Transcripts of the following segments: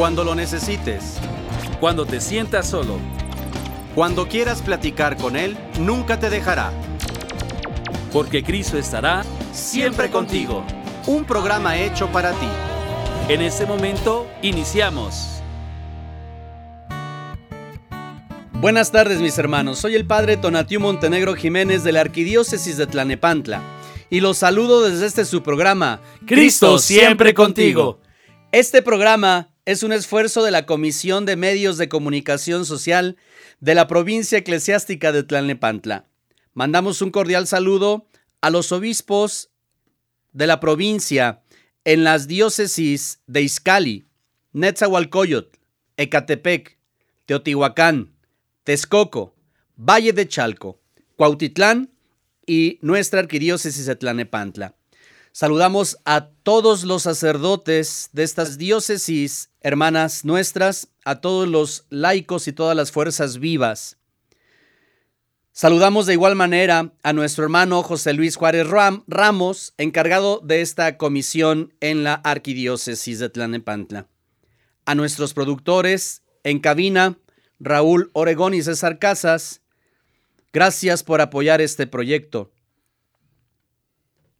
Cuando lo necesites. Cuando te sientas solo. Cuando quieras platicar con Él, nunca te dejará. Porque Cristo estará siempre contigo. Un programa hecho para ti. En este momento, iniciamos. Buenas tardes mis hermanos, soy el Padre Tonatiu Montenegro Jiménez de la Arquidiócesis de Tlanepantla y los saludo desde este su programa, Cristo siempre contigo. Este programa es un esfuerzo de la Comisión de Medios de Comunicación Social de la provincia eclesiástica de Tlalnepantla. Mandamos un cordial saludo a los obispos de la provincia en las diócesis de Izcali, Netzahualcoyotl, Ecatepec, Teotihuacán, Texcoco, Valle de Chalco, Cuautitlán y nuestra arquidiócesis de Tlanepantla. Saludamos a todos los sacerdotes de estas diócesis, hermanas nuestras, a todos los laicos y todas las fuerzas vivas. Saludamos de igual manera a nuestro hermano José Luis Juárez Ramos, encargado de esta comisión en la arquidiócesis de Tlanepantla. A nuestros productores en cabina, Raúl Oregón y César Casas, gracias por apoyar este proyecto.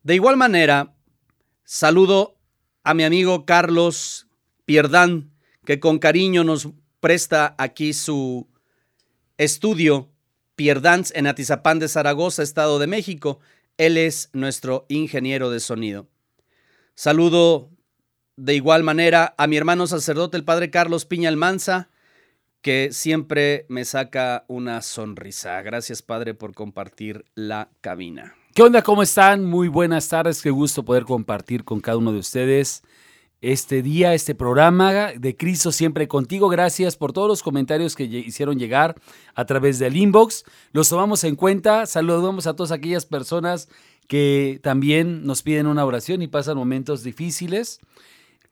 De igual manera, saludo a mi amigo Carlos Pierdán, que con cariño nos presta aquí su estudio Pierdans en Atizapán de Zaragoza, Estado de México. Él es nuestro ingeniero de sonido. Saludo de igual manera a mi hermano sacerdote, el padre Carlos Piña Almanza, que siempre me saca una sonrisa. Gracias, padre, por compartir la cabina. ¿Qué onda? ¿Cómo están? Muy buenas tardes. Qué gusto poder compartir con cada uno de ustedes este día, este programa de Cristo siempre contigo. Gracias por todos los comentarios que hicieron llegar a través del inbox. Los tomamos en cuenta. Saludamos a todas aquellas personas que también nos piden una oración y pasan momentos difíciles.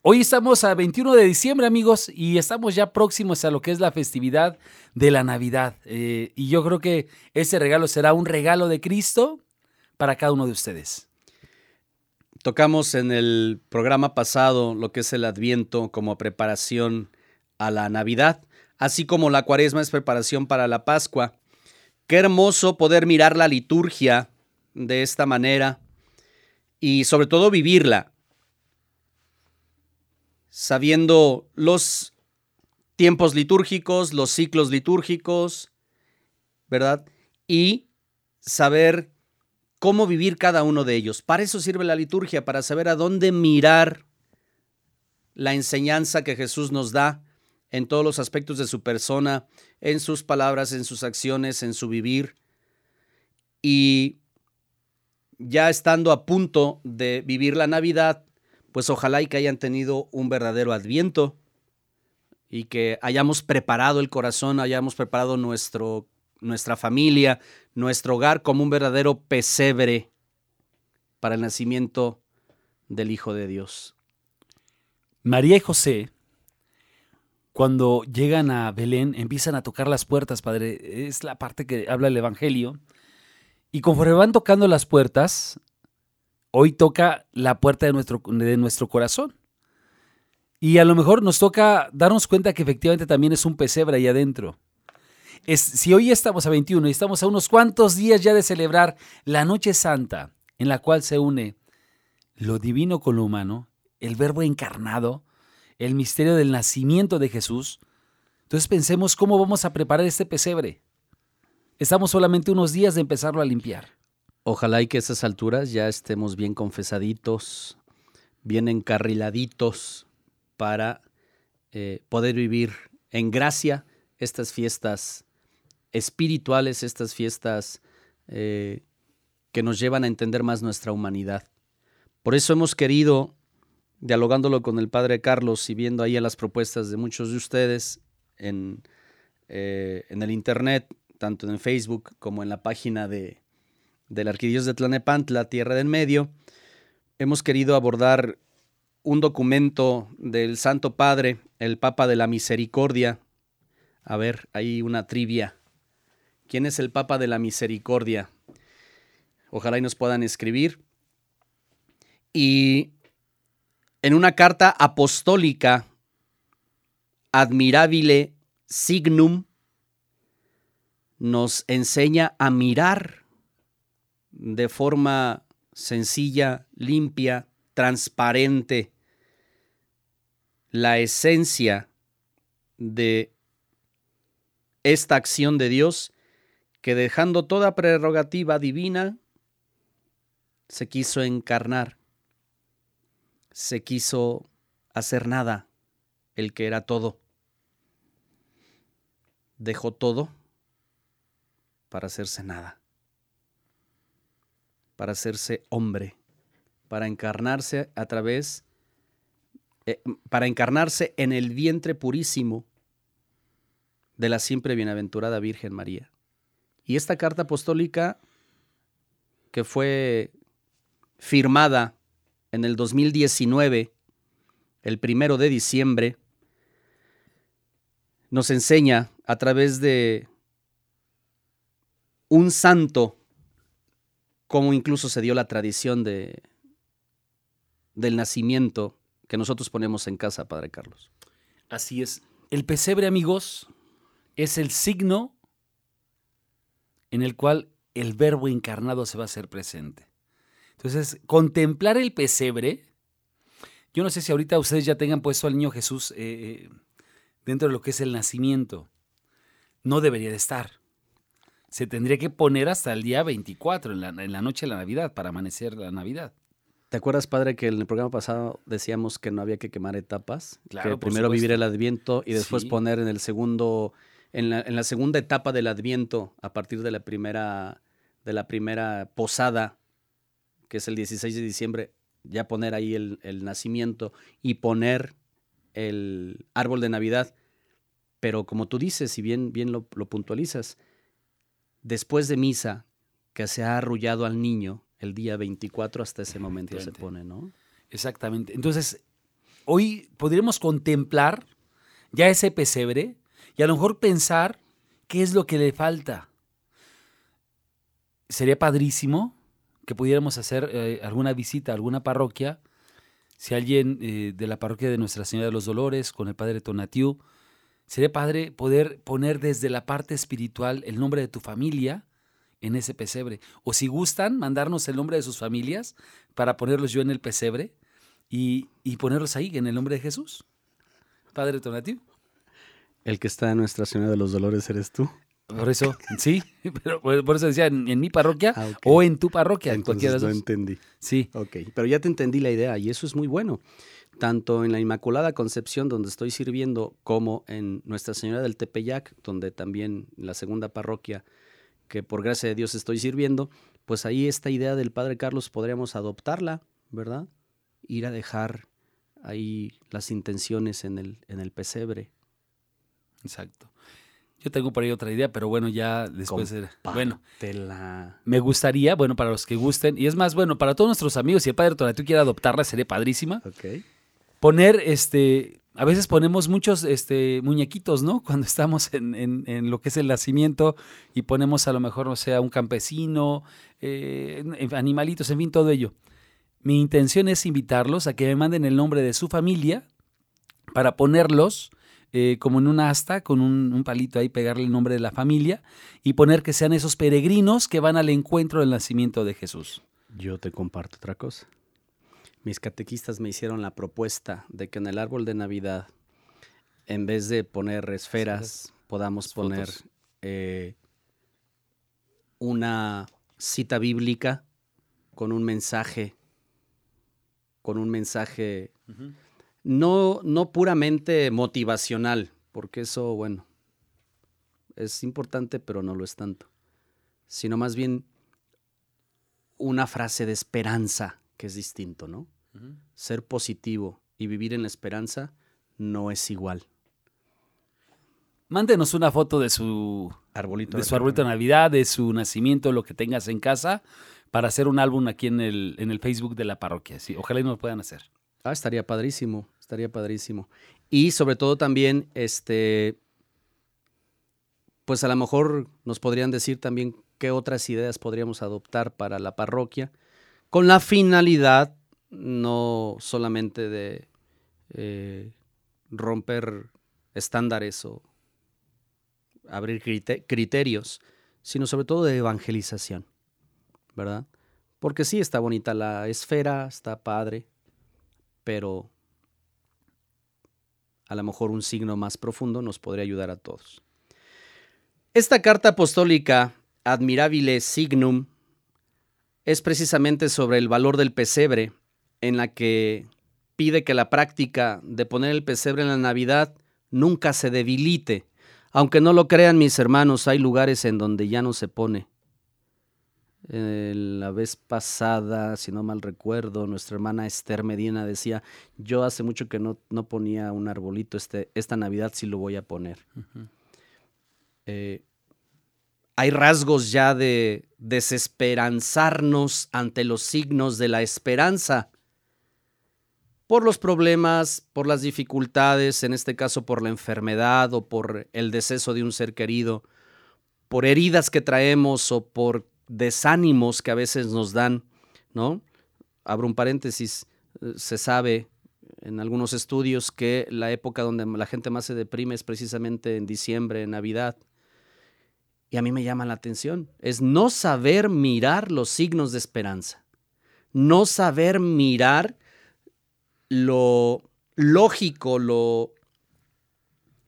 Hoy estamos a 21 de diciembre, amigos, y estamos ya próximos a lo que es la festividad de la Navidad. Eh, y yo creo que ese regalo será un regalo de Cristo para cada uno de ustedes. Tocamos en el programa pasado lo que es el Adviento como preparación a la Navidad, así como la Cuaresma es preparación para la Pascua. Qué hermoso poder mirar la liturgia de esta manera y sobre todo vivirla, sabiendo los tiempos litúrgicos, los ciclos litúrgicos, ¿verdad? Y saber cómo vivir cada uno de ellos. Para eso sirve la liturgia, para saber a dónde mirar la enseñanza que Jesús nos da en todos los aspectos de su persona, en sus palabras, en sus acciones, en su vivir. Y ya estando a punto de vivir la Navidad, pues ojalá y que hayan tenido un verdadero adviento y que hayamos preparado el corazón, hayamos preparado nuestro nuestra familia, nuestro hogar como un verdadero pesebre para el nacimiento del Hijo de Dios. María y José, cuando llegan a Belén, empiezan a tocar las puertas, Padre. Es la parte que habla el Evangelio. Y conforme van tocando las puertas, hoy toca la puerta de nuestro, de nuestro corazón. Y a lo mejor nos toca darnos cuenta que efectivamente también es un pesebre ahí adentro si hoy estamos a 21 y estamos a unos cuantos días ya de celebrar la Noche Santa, en la cual se une lo divino con lo humano, el verbo encarnado, el misterio del nacimiento de Jesús, entonces pensemos cómo vamos a preparar este pesebre. Estamos solamente unos días de empezarlo a limpiar. Ojalá y que a esas alturas ya estemos bien confesaditos, bien encarriladitos para eh, poder vivir en gracia estas fiestas espirituales, estas fiestas eh, que nos llevan a entender más nuestra humanidad. Por eso hemos querido, dialogándolo con el Padre Carlos y viendo ahí las propuestas de muchos de ustedes en, eh, en el Internet, tanto en Facebook como en la página de, del Arquidiós de Tlanepantla, Tierra del Medio, hemos querido abordar un documento del Santo Padre, el Papa de la Misericordia. A ver, hay una trivia ¿Quién es el Papa de la Misericordia? Ojalá y nos puedan escribir. Y en una carta apostólica admirabile signum nos enseña a mirar de forma sencilla, limpia, transparente, la esencia de esta acción de Dios que dejando toda prerrogativa divina, se quiso encarnar, se quiso hacer nada, el que era todo. Dejó todo para hacerse nada, para hacerse hombre, para encarnarse a través, eh, para encarnarse en el vientre purísimo de la siempre bienaventurada Virgen María. Y esta carta apostólica que fue firmada en el 2019, el primero de diciembre, nos enseña a través de un santo, como incluso se dio la tradición de, del nacimiento que nosotros ponemos en casa, Padre Carlos. Así es. El pesebre, amigos, es el signo en el cual el verbo encarnado se va a hacer presente. Entonces, contemplar el pesebre, yo no sé si ahorita ustedes ya tengan puesto al niño Jesús eh, eh, dentro de lo que es el nacimiento. No debería de estar se tendría que poner hasta el día 24, en la, en la noche de la Navidad, para amanecer la Navidad. ¿Te acuerdas, padre, que en el programa pasado decíamos que no había que quemar etapas? Claro, que primero vivir el Adviento y después poner en el segundo, en la, en la, segunda etapa del Adviento, a partir de la primera, de la primera posada, que es el 16 de diciembre, ya poner ahí el, el nacimiento y poner el árbol de Navidad. Pero como tú dices, si bien, bien lo, lo puntualizas, después de misa, que se ha arrullado al niño el día 24 hasta ese momento se pone, ¿no? Exactamente. Entonces, hoy podríamos contemplar ya ese pesebre y a lo mejor pensar qué es lo que le falta. Sería padrísimo que pudiéramos hacer eh, alguna visita a alguna parroquia. Si alguien eh, de la parroquia de Nuestra Señora de los Dolores, con el padre Tonatiu, Sería padre poder poner desde la parte espiritual el nombre de tu familia en ese pesebre. O si gustan, mandarnos el nombre de sus familias para ponerlos yo en el pesebre y, ponerlos ahí en el nombre de Jesús. Padre Tonativo. El que está en Nuestra Señora de los Dolores eres tú. Por eso, sí, pero por eso decía en, mi parroquia ah, o en tu parroquia. Entonces en lo entendí. Sí. Ok, pero ya te entendí la idea y eso es muy bueno tanto en la Inmaculada Concepción, donde estoy sirviendo, como en Nuestra Señora del Tepeyac, donde también la segunda parroquia que por gracia de Dios estoy sirviendo, pues ahí esta idea del Padre Carlos podríamos adoptarla, ¿verdad? Ir a dejar ahí las intenciones en el, en el pesebre. Exacto. Yo tengo por ahí otra idea, pero bueno, ya después. Bueno, me gustaría, bueno, para los que gusten, y es más, bueno, para todos nuestros amigos, si el padre tú quiere adoptarla, sería padrísima. Ok poner, este, a veces ponemos muchos este, muñequitos, ¿no? Cuando estamos en, en, lo que es el nacimiento y ponemos a lo mejor, o sea, un campesino, eh, animalitos, en fin, todo ello. Mi intención es invitarlos a que me manden el nombre de su familia para ponerlos eh, como en una asta, con un, un, palito ahí, pegarle el nombre de la familia y poner que sean esos peregrinos que van al encuentro del nacimiento de Jesús. Yo te comparto otra cosa. Mis catequistas me hicieron la propuesta de que en el árbol de Navidad, en vez de poner esferas, podamos poner eh, una cita bíblica con un mensaje, con un mensaje no, no puramente motivacional, porque eso, bueno, es importante, pero no lo es tanto, sino más bien una frase de esperanza que es distinto, ¿no? Ser positivo y vivir en la esperanza no es igual. Mándenos una foto de su arbolito de, su arbolito de Navidad, de su nacimiento, lo que tengas en casa, para hacer un álbum aquí en el, en el Facebook de la parroquia. Sí, ojalá y nos puedan hacer. Ah, estaría padrísimo, estaría padrísimo. Y sobre todo también, este, pues a lo mejor nos podrían decir también qué otras ideas podríamos adoptar para la parroquia con la finalidad no solamente de eh, romper estándares o abrir criterios, sino sobre todo de evangelización, ¿verdad? Porque sí, está bonita la esfera, está padre, pero a lo mejor un signo más profundo nos podría ayudar a todos. Esta carta apostólica, Admirabile Signum, es precisamente sobre el valor del pesebre, en la que pide que la práctica de poner el pesebre en la Navidad nunca se debilite. Aunque no lo crean mis hermanos, hay lugares en donde ya no se pone. Eh, la vez pasada, si no mal recuerdo, nuestra hermana Esther Medina decía, yo hace mucho que no, no ponía un arbolito, este, esta Navidad sí lo voy a poner. Eh, hay rasgos ya de desesperanzarnos ante los signos de la esperanza por los problemas, por las dificultades, en este caso por la enfermedad o por el deceso de un ser querido, por heridas que traemos o por desánimos que a veces nos dan, ¿no? Abro un paréntesis, eh, se sabe en algunos estudios que la época donde la gente más se deprime es precisamente en diciembre, en Navidad. Y a mí me llama la atención, es no saber mirar los signos de esperanza, no saber mirar lo lógico, lo,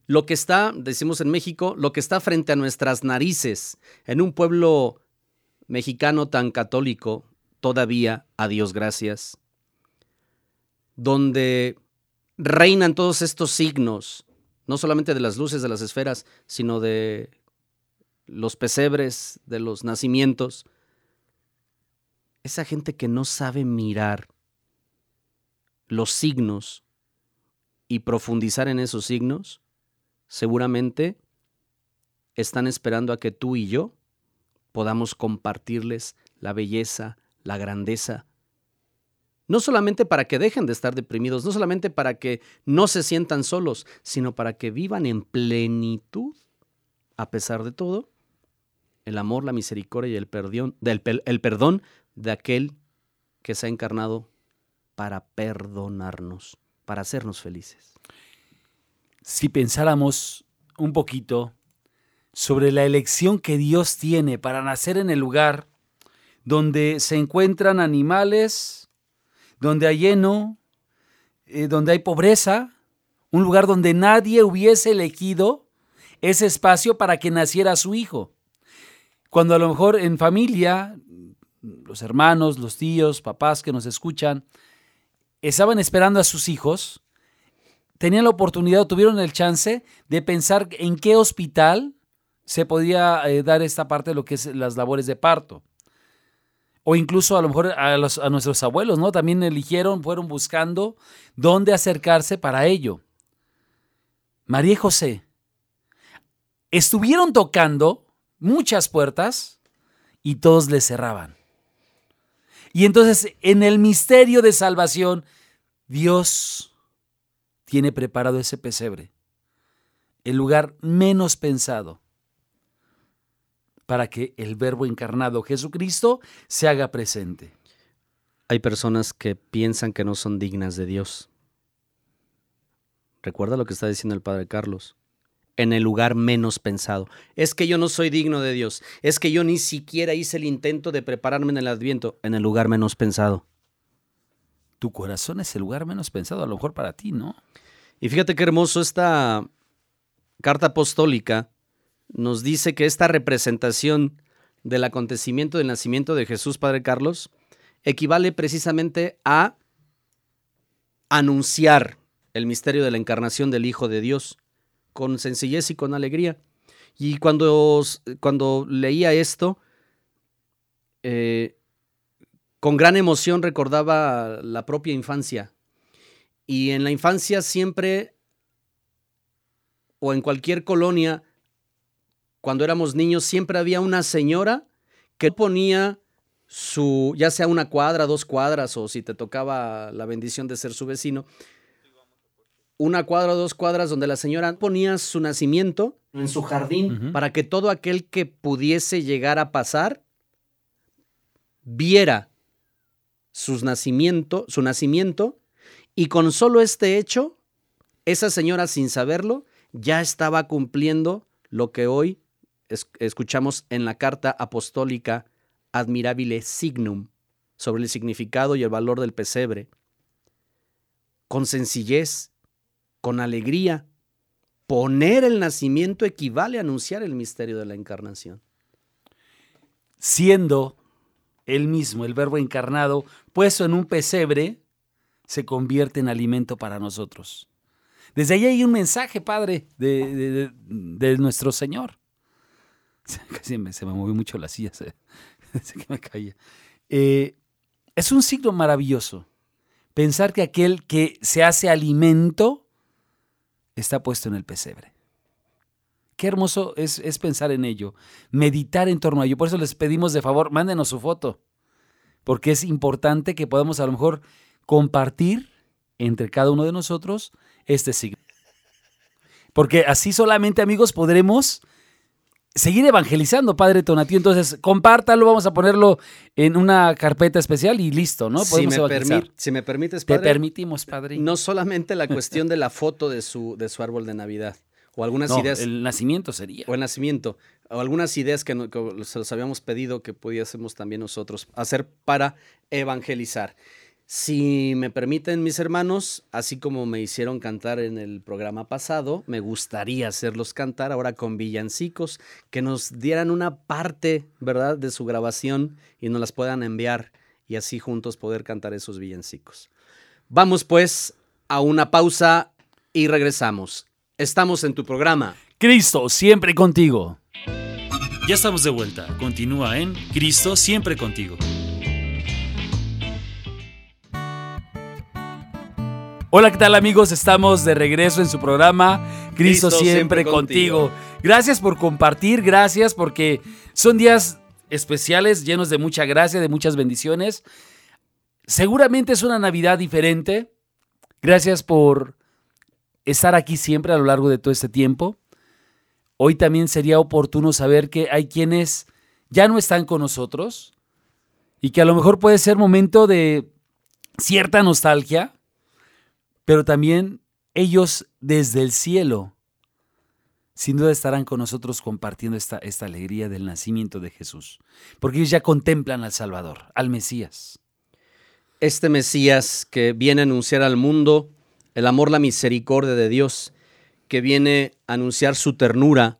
lo que está, decimos en México, lo que está frente a nuestras narices, en un pueblo mexicano tan católico, todavía, a Dios gracias, donde reinan todos estos signos, no solamente de las luces de las esferas, sino de los pesebres, de los nacimientos. Esa gente que no sabe mirar los signos y profundizar en esos signos, seguramente están esperando a que tú y yo podamos compartirles la belleza, la grandeza, no solamente para que dejen de estar deprimidos, no solamente para que no se sientan solos, sino para que vivan en plenitud, a pesar de todo, el amor, la misericordia y el perdón, el perdón de aquel que se ha encarnado para perdonarnos, para hacernos felices. Si pensáramos un poquito sobre la elección que Dios tiene para nacer en el lugar donde se encuentran animales, donde hay lleno, eh, donde hay pobreza, un lugar donde nadie hubiese elegido ese espacio para que naciera su hijo. Cuando a lo mejor en familia, los hermanos, los tíos, papás que nos escuchan, estaban esperando a sus hijos, tenían la oportunidad, tuvieron el chance de pensar en qué hospital se podía eh, dar esta parte de lo que es las labores de parto. O incluso a lo mejor a, nuestros abuelos, ¿no? También eligieron, fueron buscando dónde acercarse para ello. María y José estuvieron tocando muchas puertas y todos les cerraban. Y entonces en el misterio de salvación, Dios tiene preparado ese pesebre, el lugar menos pensado, para que el Verbo encarnado Jesucristo se haga presente. Hay personas que piensan que no son dignas de Dios. Recuerda lo que está diciendo el Padre Carlos en el lugar menos pensado. Es que yo no soy digno de Dios. Es que yo ni siquiera hice el intento de prepararme en el adviento en el lugar menos pensado. Tu corazón es el lugar menos pensado, a lo mejor para ti, ¿no? Y fíjate qué hermoso esta carta apostólica nos dice que esta representación del acontecimiento del nacimiento de Jesús Padre Carlos equivale precisamente a anunciar el misterio de la encarnación del Hijo de Dios con sencillez y con alegría. Y cuando, cuando leía esto, eh, con gran emoción recordaba la propia infancia. Y en la infancia siempre, o en cualquier colonia, cuando éramos niños, siempre había una señora que ponía su, ya sea una cuadra, dos cuadras, o si te tocaba la bendición de ser su vecino, una cuadra o dos cuadras donde la señora ponía su nacimiento en su jardín. Para que todo aquel que pudiese llegar a pasar viera sus nacimiento, su nacimiento y con solo este hecho, esa señora sin saberlo ya estaba cumpliendo lo que hoy escuchamos en la carta apostólica Admirabile Signum sobre el significado y el valor del pesebre. Con sencillez, con alegría, poner el nacimiento equivale a anunciar el misterio de la encarnación. Siendo él mismo, el verbo encarnado, puesto en un pesebre, se convierte en alimento para nosotros. Desde ahí hay un mensaje, Padre, de, nuestro Señor. Casi se me movió mucho la silla, se, que me caía. Eh, es un signo maravilloso pensar que aquel que se hace alimento está puesto en el pesebre. Qué hermoso es, es, pensar en ello, meditar en torno a ello. Por eso les pedimos de favor, mándenos su foto, porque es importante que podamos a lo mejor compartir entre cada uno de nosotros este signo. Porque así solamente, amigos, podremos seguir evangelizando, Padre Tonatío. Entonces, compártalo, vamos a ponerlo en una carpeta especial y listo, ¿no? Podemos si, me si me permites, Padre. Te permitimos, Padre. No solamente la cuestión de la foto de su, de su árbol de Navidad, o algunas ideas. El nacimiento sería. O el nacimiento. O algunas ideas que, que se los habíamos pedido que pudiésemos también nosotros hacer para evangelizar. Si me permiten, mis hermanos, así como me hicieron cantar en el programa pasado, me gustaría hacerlos cantar ahora con villancicos, que nos dieran una parte, ¿verdad?, de su grabación y nos las puedan enviar y así juntos poder cantar esos villancicos. Vamos pues a una pausa y regresamos. Estamos en tu programa. Cristo, siempre contigo. Ya estamos de vuelta. Continúa en Cristo, siempre contigo. Hola, ¿qué tal amigos? Estamos de regreso en su programa Cristo, siempre, contigo. Gracias por compartir, gracias porque son días especiales, llenos de mucha gracia, de muchas bendiciones. Seguramente es una Navidad diferente. Gracias por estar aquí siempre a lo largo de todo este tiempo. Hoy también sería oportuno saber que hay quienes ya no están con nosotros y que a lo mejor puede ser momento de cierta nostalgia pero también ellos desde el cielo, sin duda estarán con nosotros compartiendo esta, esta alegría del nacimiento de Jesús, porque ellos ya contemplan al Salvador, al Mesías. Este Mesías que viene a anunciar al mundo el amor, la misericordia de Dios, que viene a anunciar su ternura,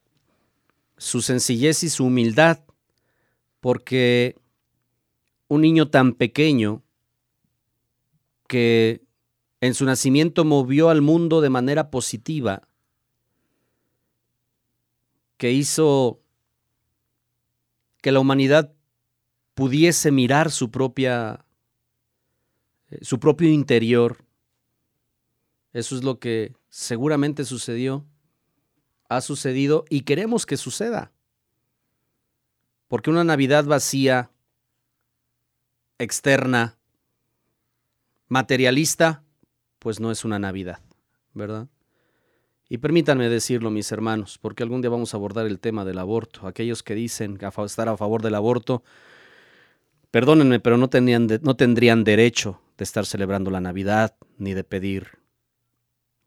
su sencillez y su humildad, porque un niño tan pequeño que en su nacimiento movió al mundo de manera positiva, que hizo que la humanidad pudiese mirar su propia eh, su propio interior. Eso es lo que seguramente sucedió, ha sucedido y queremos que suceda. Porque una Navidad vacía, externa, materialista, pues no es una Navidad, ¿verdad? Y permítanme decirlo, mis hermanos, porque algún día vamos a abordar el tema del aborto. Aquellos que dicen estar a favor del aborto, perdónenme, pero no, no tendrían derecho de estar celebrando la Navidad ni de pedir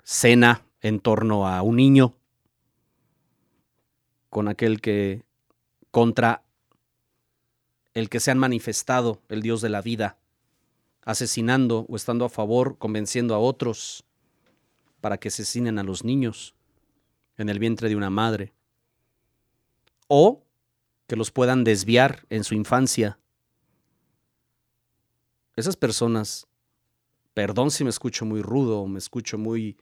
cena en torno a un niño con aquel que contra el que se han manifestado el Dios de la vida asesinando o estando a favor, convenciendo a otros para que asesinen a los niños en el vientre de una madre, o que los puedan desviar en su infancia. Esas personas, perdón si me escucho muy rudo o me escucho muy,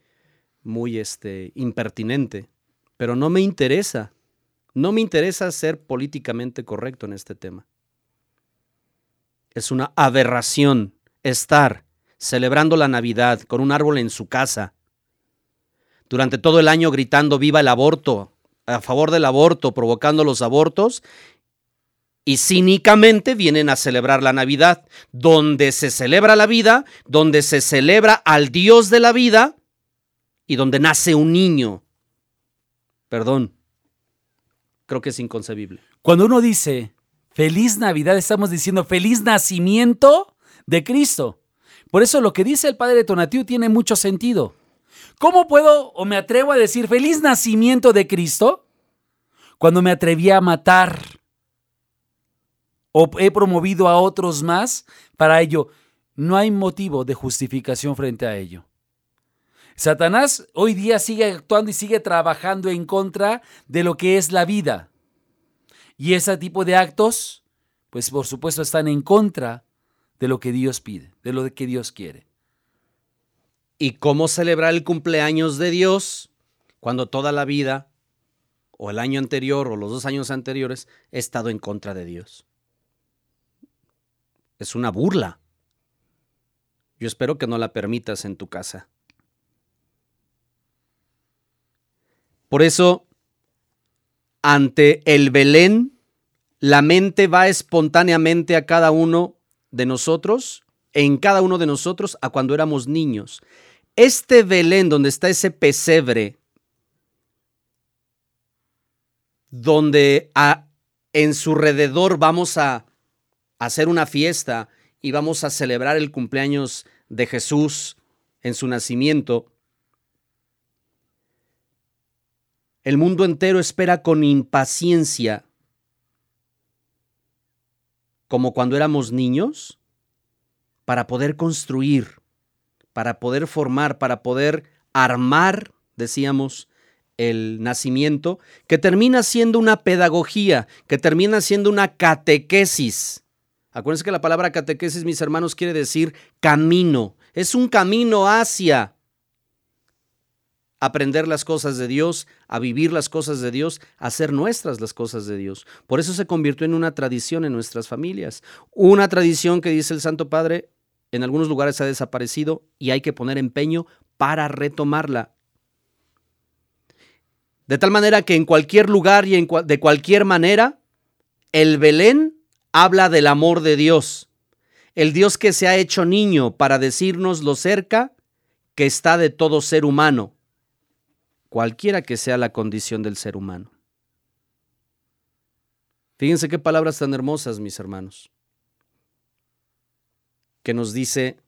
muy este, impertinente, pero no me interesa, no me interesa ser políticamente correcto en este tema. Es una aberración estar celebrando la Navidad con un árbol en su casa, durante todo el año gritando viva el aborto, a favor del aborto, provocando los abortos, y cínicamente vienen a celebrar la Navidad, donde se celebra la vida, donde se celebra al Dios de la vida y donde nace un niño. Perdón, creo que es inconcebible. Cuando uno dice feliz Navidad, estamos diciendo feliz nacimiento de Cristo. Por eso lo que dice el padre Tonatiu tiene mucho sentido. ¿Cómo puedo o me atrevo a decir feliz nacimiento de Cristo cuando me atreví a matar o he promovido a otros más para ello? No hay motivo de justificación frente a ello. Satanás hoy día sigue actuando y sigue trabajando en contra de lo que es la vida. Y ese tipo de actos, pues por supuesto están en contra de lo que Dios pide, de lo que Dios quiere. ¿Y cómo celebrar el cumpleaños de Dios cuando toda la vida, o el año anterior, o los dos años anteriores, he estado en contra de Dios? Es una burla. Yo espero que no la permitas en tu casa. Por eso, ante el Belén, la mente va espontáneamente a cada uno de nosotros, en cada uno de nosotros, a cuando éramos niños. Este Belén, donde está ese pesebre, donde a, en su alrededor vamos a hacer una fiesta y vamos a celebrar el cumpleaños de Jesús en su nacimiento, el mundo entero espera con impaciencia, como cuando éramos niños, para poder construir, para poder formar, para poder armar, decíamos, el nacimiento, que termina siendo una pedagogía, que termina siendo una catequesis. Acuérdense que la palabra catequesis, mis hermanos, quiere decir camino. Es un camino hacia aprender las cosas de Dios, a vivir las cosas de Dios, a hacer nuestras las cosas de Dios. Por eso se convirtió en una tradición en nuestras familias. Una tradición que dice el Santo Padre, en algunos lugares ha desaparecido y hay que poner empeño para retomarla. De tal manera que en cualquier lugar y en de cualquier manera, el Belén habla del amor de Dios. El Dios que se ha hecho niño para decirnos lo cerca que está de todo ser humano cualquiera que sea la condición del ser humano. Fíjense qué palabras tan hermosas, mis hermanos, que nos dice,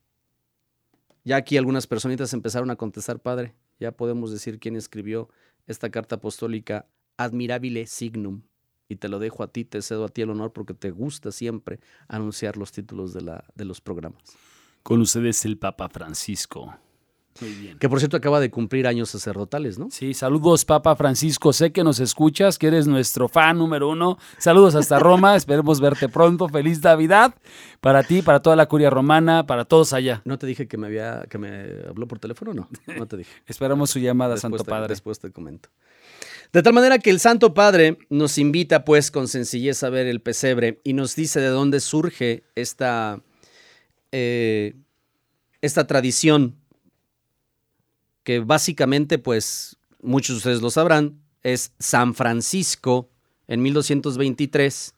ya aquí algunas personitas empezaron a contestar, Padre, ya podemos decir quién escribió esta carta apostólica, Admirabile Signum, y te lo dejo a ti, te cedo a ti el honor porque te gusta siempre anunciar los títulos de, la, de los programas. Con ustedes el Papa Francisco. Muy bien. Que por cierto acaba de cumplir años sacerdotales, ¿no? Sí, saludos Papa Francisco, sé que nos escuchas, que eres nuestro fan número uno. Saludos hasta Roma, esperemos verte pronto. Feliz Navidad para ti, para toda la curia romana, para todos allá. ¿No te dije que me había, que me habló por teléfono no? No te dije. Esperamos su llamada, Santo Padre. Después te comento. De tal manera que el Santo Padre nos invita pues con sencillez a ver el pesebre y nos dice de dónde surge esta, eh, esta tradición que básicamente, pues muchos de ustedes lo sabrán, es San Francisco en 1223,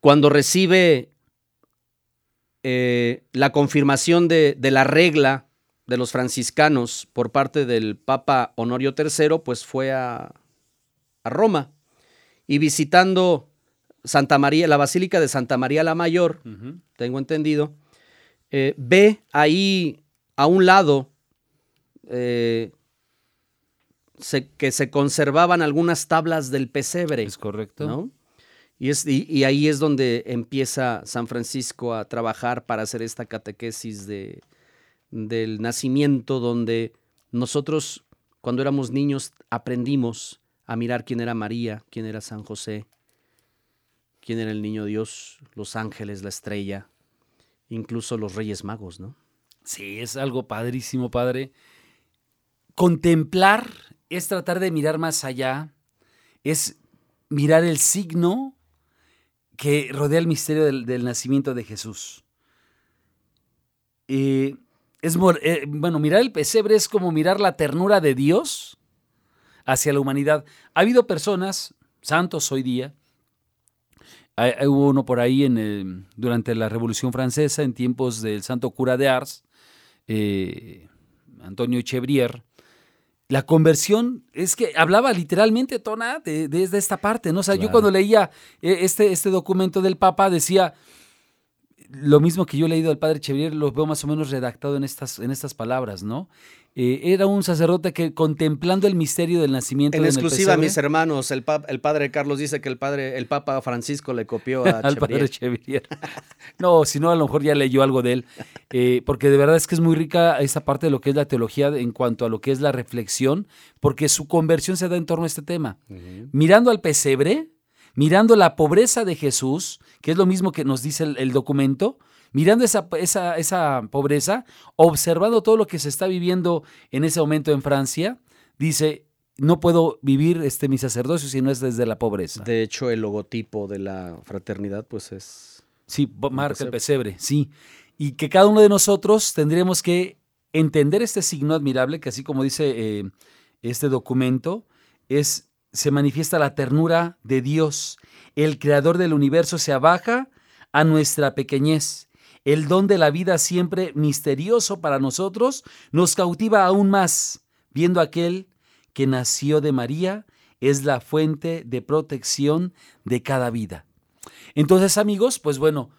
cuando recibe eh, la confirmación de, la regla de los franciscanos por parte del Papa Honorio III, pues fue a, Roma. Y visitando Santa María, la Basílica de Santa María la Mayor, tengo entendido, eh, ve ahí a un lado eh, que se conservaban algunas tablas del pesebre. Es correcto. Y, es, y, ahí es donde empieza San Francisco a trabajar para hacer esta catequesis de, del nacimiento, donde nosotros cuando éramos niños aprendimos a mirar quién era María, quién era San José, quién era el niño Dios, los ángeles, la estrella, incluso los reyes magos, ¿no? Sí, es algo padrísimo, padre. Contemplar es tratar de mirar más allá, es mirar el signo que rodea el misterio del, nacimiento de Jesús. Eh, es, eh, bueno, mirar el pesebre es como mirar la ternura de Dios hacia la humanidad. Ha habido personas, santos hoy día, hubo uno por ahí en durante la Revolución Francesa, en tiempos del santo cura de Ars, eh, Antonio Chevrier, la conversión es que hablaba literalmente, Tona, desde de, esta parte, ¿no? O sea, yo cuando leía eh, este, este documento del Papa decía, lo mismo que yo he leído del padre Chevrier, lo veo más o menos redactado en estas, en estas palabras, ¿no? Eh, era un sacerdote que contemplando el misterio del nacimiento En exclusiva, mis hermanos, el, el padre Carlos dice que el padre, el Papa Francisco le copió a al padre Chevrier. No, si no, a lo mejor ya leyó algo de él, eh, porque de verdad es que es muy rica esa parte de lo que es la teología en cuanto a lo que es la reflexión, porque su conversión se da en torno a este tema. Mirando al pesebre, mirando la pobreza de Jesús, que es lo mismo que nos dice el, el documento, mirando esa, esa, esa pobreza, observando todo lo que se está viviendo en ese momento en Francia, dice, no puedo vivir este, mi sacerdocio si no es desde la pobreza. De hecho, el logotipo de la fraternidad, pues es. Sí, marca el pesebre. pesebre, sí. Y que cada uno de nosotros tendríamos que entender este signo admirable, que así como dice eh, este documento, es, se manifiesta la ternura de Dios. El creador del universo se abaja a nuestra pequeñez. El don de la vida siempre misterioso para nosotros nos cautiva aún más, viendo aquel que nació de María, es la fuente de protección de cada vida. Entonces, amigos, pues bueno,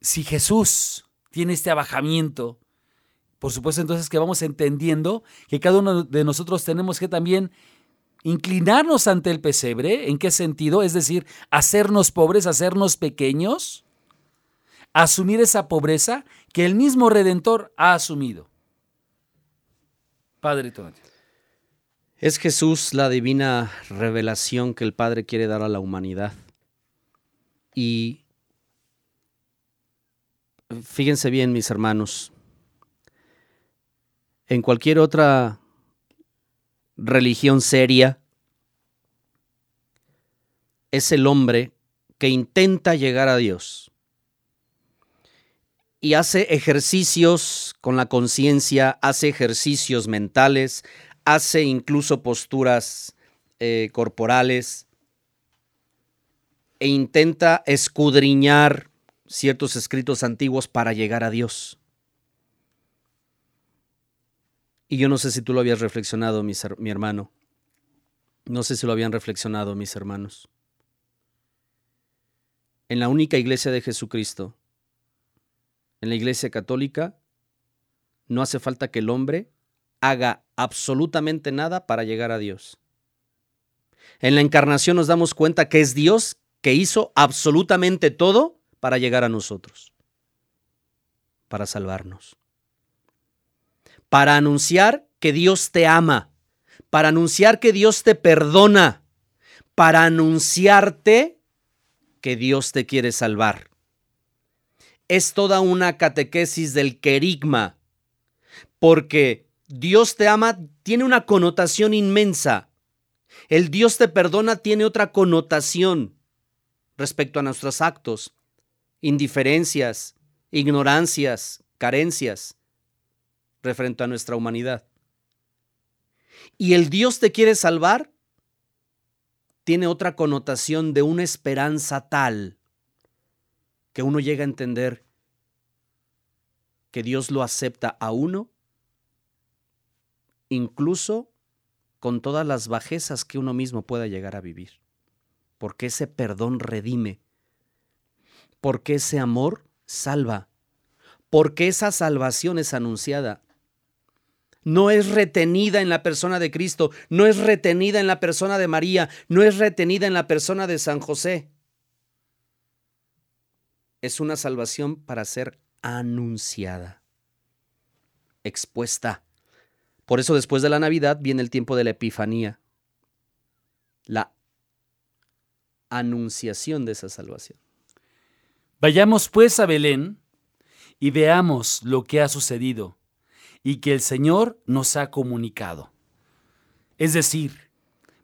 si Jesús tiene este abajamiento, por supuesto entonces que vamos entendiendo que cada uno de nosotros tenemos que también inclinarnos ante el pesebre, ¿en qué sentido? Es decir, hacernos pobres, hacernos pequeños, asumir esa pobreza que el mismo Redentor ha asumido. Padre Tonati. Es Jesús la divina revelación que el Padre quiere dar a la humanidad. Y fíjense bien, mis hermanos, en cualquier otra religión seria, es el hombre que intenta llegar a Dios y hace ejercicios con la conciencia, hace ejercicios mentales, hace incluso posturas eh, corporales e intenta escudriñar ciertos escritos antiguos para llegar a Dios. Y yo no sé si tú lo habías reflexionado, mi hermano. No sé si lo habían reflexionado, mis hermanos. En la única iglesia de Jesucristo, en la iglesia católica, no hace falta que el hombre haga absolutamente nada para llegar a Dios. En la encarnación nos damos cuenta que es Dios que hizo absolutamente todo para llegar a nosotros, para salvarnos, para anunciar que Dios te ama, para anunciar que Dios te perdona, para anunciarte que Dios te quiere salvar. Es toda una catequesis del querigma, porque Dios te ama tiene una connotación inmensa. El Dios te perdona tiene otra connotación respecto a nuestros actos, indiferencias, ignorancias, carencias referente a nuestra humanidad. Y el Dios te quiere salvar tiene otra connotación de una esperanza tal que uno llega a entender que Dios lo acepta a uno incluso con todas las bajezas que uno mismo pueda llegar a vivir. Porque ese perdón redime. Porque ese amor salva. Porque esa salvación es anunciada. No es retenida en la persona de Cristo, no es retenida en la persona de María, no es retenida en la persona de San José. Es una salvación para ser anunciada, expuesta. Por eso después de la Navidad viene el tiempo de la Epifanía, la anunciación de esa salvación. Vayamos pues a Belén y veamos lo que ha sucedido y que el Señor nos ha comunicado. Es decir,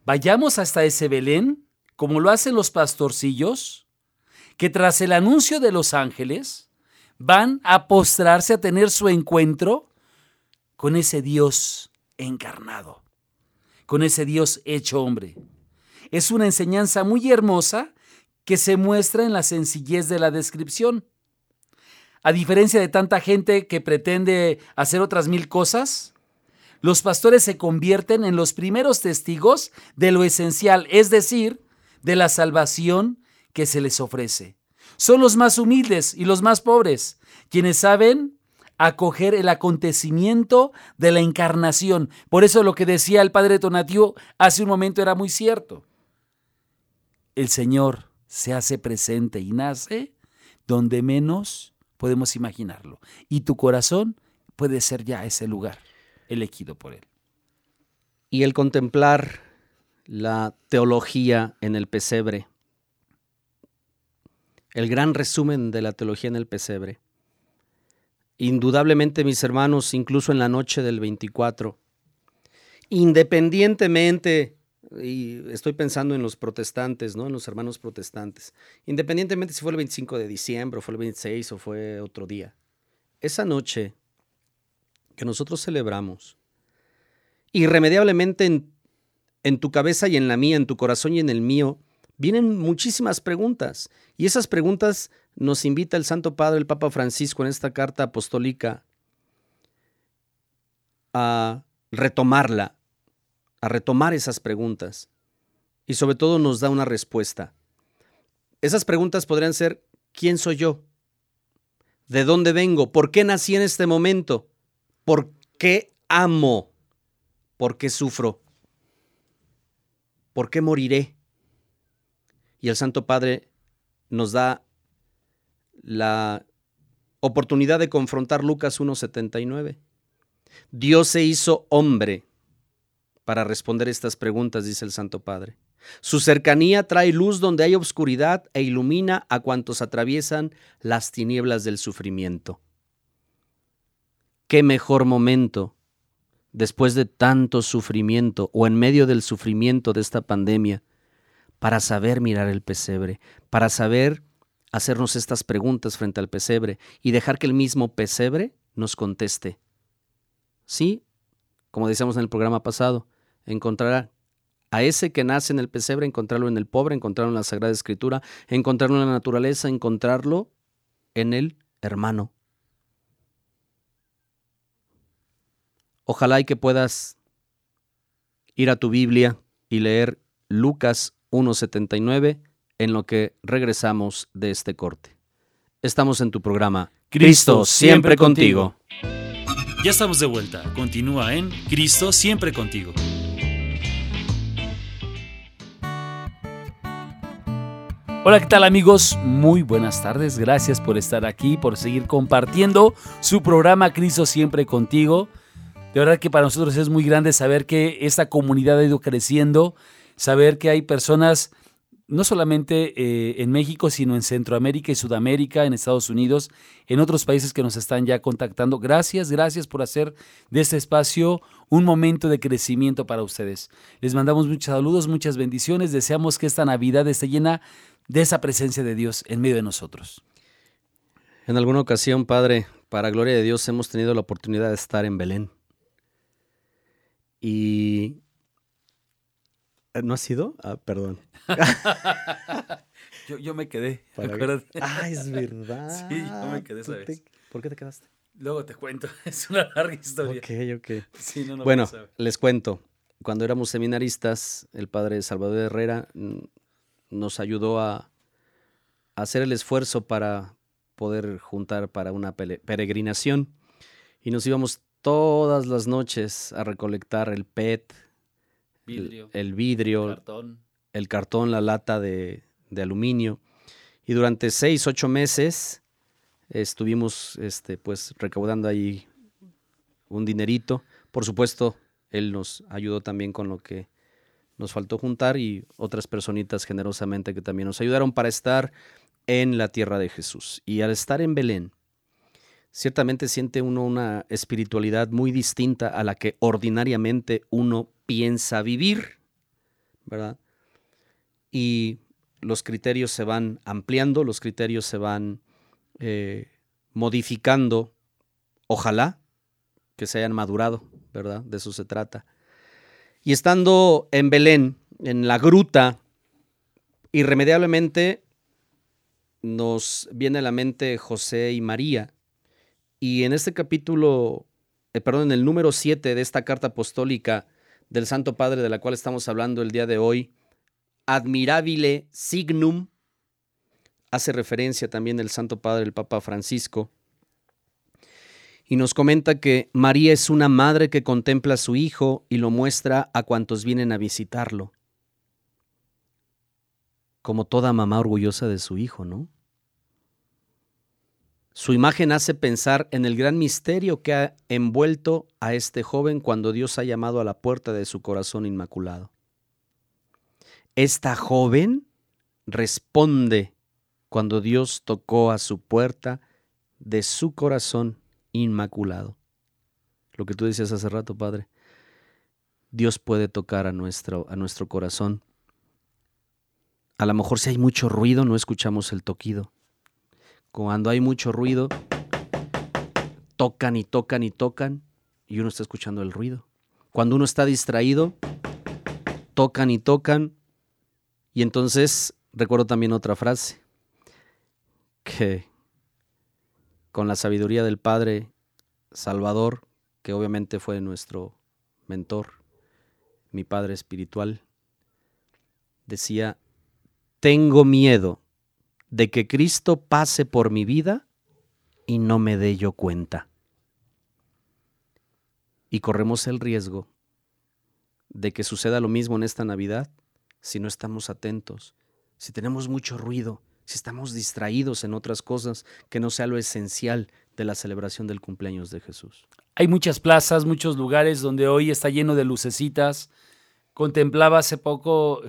vayamos hasta ese Belén, como lo hacen los pastorcillos, que tras el anuncio de los ángeles van a postrarse a tener su encuentro con ese Dios encarnado, con ese Dios hecho hombre. Es una enseñanza muy hermosa que se muestra en la sencillez de la descripción. A diferencia de tanta gente que pretende hacer otras mil cosas, los pastores se convierten en los primeros testigos de lo esencial, es decir, de la salvación que se les ofrece. son los más humildes y los más pobres, quienes saben acoger el acontecimiento de la encarnación. Por eso lo que decía el padre Tonatiuh hace un momento era muy cierto. El Señor se hace presente y nace donde menos podemos imaginarlo. Y tu corazón puede ser ya ese lugar elegido por Él. Y el contemplar la teología en el pesebre, el gran resumen de la teología en el pesebre, Indudablemente, mis hermanos, incluso en la noche del 24, independientemente, y estoy pensando en los protestantes, ¿no? En los hermanos protestantes, independientemente si fue el 25 de diciembre, o fue el 26 o fue otro día, esa noche que nosotros celebramos, irremediablemente en, en tu cabeza y en la mía, en tu corazón y en el mío, vienen muchísimas preguntas. Y esas preguntas nos invita el Santo Padre, el Papa Francisco, en esta carta apostólica a retomarla, a retomar esas preguntas. Y sobre todo nos da una respuesta. Esas preguntas podrían ser, ¿quién soy yo? ¿De dónde vengo? ¿Por qué nací en este momento? ¿Por qué amo? ¿Por qué sufro? ¿Por qué moriré? Y el Santo Padre nos da la oportunidad de confrontar Lucas 1.79. Dios se hizo hombre para responder estas preguntas, dice el Santo Padre. Su cercanía trae luz donde hay obscuridad e ilumina a cuantos atraviesan las tinieblas del sufrimiento. ¿Qué mejor momento, después de tanto sufrimiento o en medio del sufrimiento de esta pandemia, para saber mirar el pesebre, para saber hacernos estas preguntas frente al pesebre y dejar que el mismo pesebre nos conteste. Sí, como decíamos en el programa pasado, encontrará a ese que nace en el pesebre, encontrarlo en el pobre, encontrarlo en la Sagrada Escritura, encontrarlo en la naturaleza, encontrarlo en el hermano. Ojalá y que puedas ir a tu Biblia y leer Lucas 1.79 en lo que regresamos de este corte. Estamos en tu programa Cristo siempre contigo. Ya estamos de vuelta. Continúa en Cristo siempre contigo. Hola, ¿qué tal amigos? Muy buenas tardes. Gracias por estar aquí, por seguir compartiendo su programa Cristo siempre contigo. De verdad que para nosotros es muy grande saber que esta comunidad ha ido creciendo, saber que hay personas no solamente eh, en México, sino en Centroamérica y Sudamérica, en Estados Unidos, en otros países que nos están ya contactando. Gracias, gracias por hacer de este espacio un momento de crecimiento para ustedes. Les mandamos muchos saludos, muchas bendiciones. Deseamos que esta Navidad esté llena de esa presencia de Dios en medio de nosotros. En alguna ocasión, Padre, para gloria de Dios, hemos tenido la oportunidad de estar en Belén. Y ¿No ha sido? Ah, perdón. yo, me quedé. Ah, es verdad. Sí, yo me quedé esa vez. ¿Por qué te quedaste? Luego te cuento. Es una larga historia. Ok, ok. Sí, no, no bueno, les cuento. Cuando éramos seminaristas, el padre Salvador Herrera nos ayudó a, hacer el esfuerzo para poder juntar para una peregrinación. Y nos íbamos todas las noches a recolectar el PET, el, vidrio, el cartón. la lata de, aluminio. Y durante seis, ocho meses estuvimos este, pues, recaudando ahí un dinerito. Por supuesto, él nos ayudó también con lo que nos faltó juntar y otras personitas generosamente que también nos ayudaron para estar en la tierra de Jesús. Y al estar en Belén, ciertamente siente uno una espiritualidad muy distinta a la que ordinariamente uno piensa vivir, ¿verdad? Y los criterios se van ampliando, los criterios se van eh, modificando, ojalá que se hayan madurado, ¿verdad? De eso se trata. Y estando en Belén, en la gruta, irremediablemente nos viene a la mente José y María, y en este capítulo, eh, perdón, en el número 7 de esta carta apostólica del Santo Padre de la cual estamos hablando el día de hoy, admirabile signum, hace referencia también el Santo Padre, el Papa Francisco, y nos comenta que María es una madre que contempla a su hijo y lo muestra a cuantos vienen a visitarlo, como toda mamá orgullosa de su hijo, ¿no? Su imagen hace pensar en el gran misterio que ha envuelto a este joven cuando Dios ha llamado a la puerta de su corazón inmaculado. Esta joven responde cuando Dios tocó a su puerta de su corazón inmaculado. Lo que tú decías hace rato, Padre. Dios puede tocar a nuestro, a nuestro corazón. A lo mejor si hay mucho ruido no escuchamos el toquido. Cuando hay mucho ruido, tocan y tocan y tocan y uno está escuchando el ruido. Cuando uno está distraído, tocan y tocan y entonces recuerdo también otra frase que con la sabiduría del Padre Salvador, que obviamente fue nuestro mentor, mi Padre espiritual, decía, tengo miedo de que Cristo pase por mi vida y no me dé yo cuenta. Y corremos el riesgo de que suceda lo mismo en esta Navidad si no estamos atentos, si tenemos mucho ruido, si estamos distraídos en otras cosas que no sea lo esencial de la celebración del cumpleaños de Jesús. Hay muchas plazas, muchos lugares donde hoy está lleno de lucecitas. Contemplaba hace poco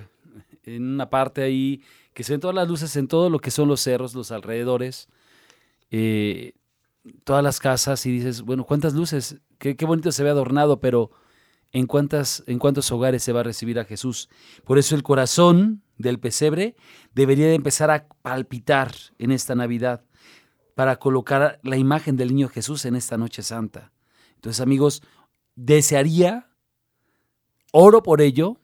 en una parte ahí que se ven todas las luces en todo lo que son los cerros, los alrededores, eh, todas las casas y dices, bueno, ¿cuántas luces? Qué, qué, bonito se ve adornado, pero ¿en, cuántas, ¿en cuántos hogares se va a recibir a Jesús? Por eso el corazón del pesebre debería de empezar a palpitar en esta Navidad para colocar la imagen del niño Jesús en esta noche santa. Entonces, amigos, desearía, oro por ello,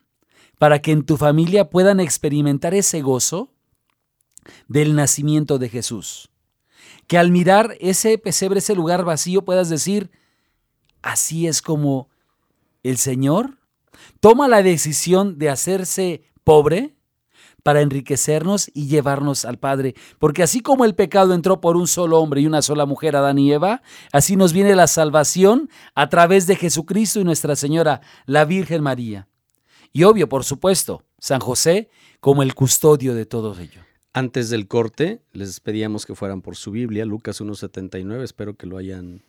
para que en tu familia puedan experimentar ese gozo del nacimiento de Jesús. Que al mirar ese pesebre, ese lugar vacío, puedas decir, así es como el Señor toma la decisión de hacerse pobre para enriquecernos y llevarnos al Padre. Porque así como el pecado entró por un solo hombre y una sola mujer, Adán y Eva, así nos viene la salvación a través de Jesucristo y Nuestra Señora, la Virgen María. Y obvio, por supuesto, San José como el custodio de todo ello. Antes del corte, les pedíamos que fueran por su Biblia, Lucas 1.79, espero que lo hayan,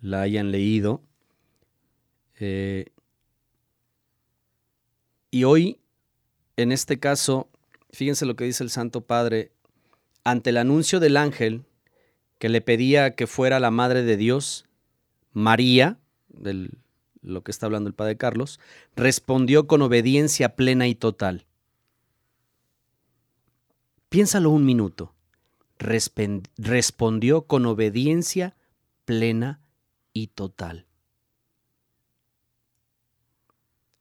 la hayan leído. Eh, y hoy, en este caso, fíjense lo que dice el Santo Padre, ante el anuncio del ángel que le pedía que fuera la Madre de Dios, María, del lo que está hablando el padre Carlos, respondió con obediencia plena y total. Piénsalo un minuto. respondió con obediencia plena y total.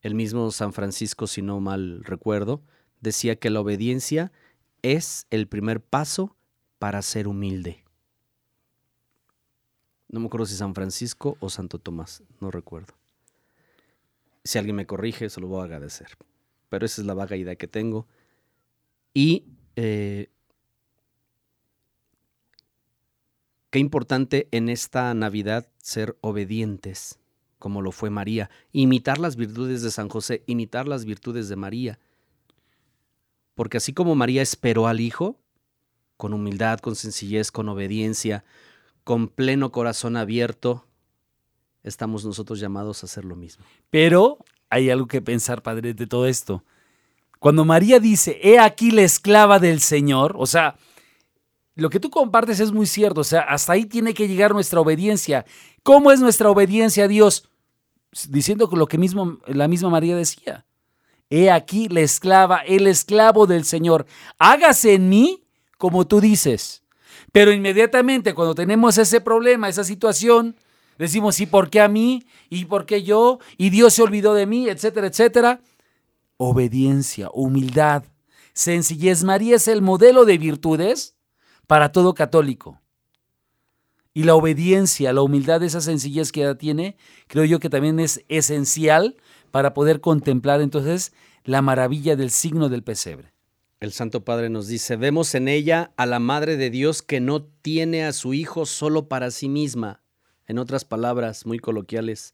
El mismo San Francisco, si no mal recuerdo, decía que la obediencia es el primer paso para ser humilde. No me acuerdo si San Francisco o Santo Tomás, no recuerdo. Si alguien me corrige, se lo voy a agradecer. Pero esa es la vaga idea que tengo. Y eh, qué importante en esta Navidad ser obedientes, como lo fue María. Imitar las virtudes de San José, imitar las virtudes de María. Porque así como María esperó al Hijo, con humildad, con sencillez, con obediencia, con pleno corazón abierto, estamos nosotros llamados a hacer lo mismo. Pero hay algo que pensar, Padre, de todo esto. Cuando María dice, he aquí la esclava del Señor, o sea, lo que tú compartes es muy cierto, o sea, hasta ahí tiene que llegar nuestra obediencia. ¿Cómo es nuestra obediencia a Dios? Diciendo lo que mismo, la misma María decía. He aquí la esclava, el esclavo del Señor. Hágase en mí como tú dices. Pero inmediatamente cuando tenemos ese problema, esa situación, Decimos, ¿y por qué a mí? ¿Y por qué yo? ¿Y Dios se olvidó de mí? Etcétera, etcétera. Obediencia, humildad, sencillez. María es el modelo de virtudes para todo católico. Y la obediencia, la humildad, esa sencillez que ella tiene, creo yo que también es esencial para poder contemplar entonces la maravilla del signo del pesebre. El Santo Padre nos dice, vemos en ella a la Madre de Dios que no tiene a su Hijo solo para sí misma. En otras palabras, muy coloquiales,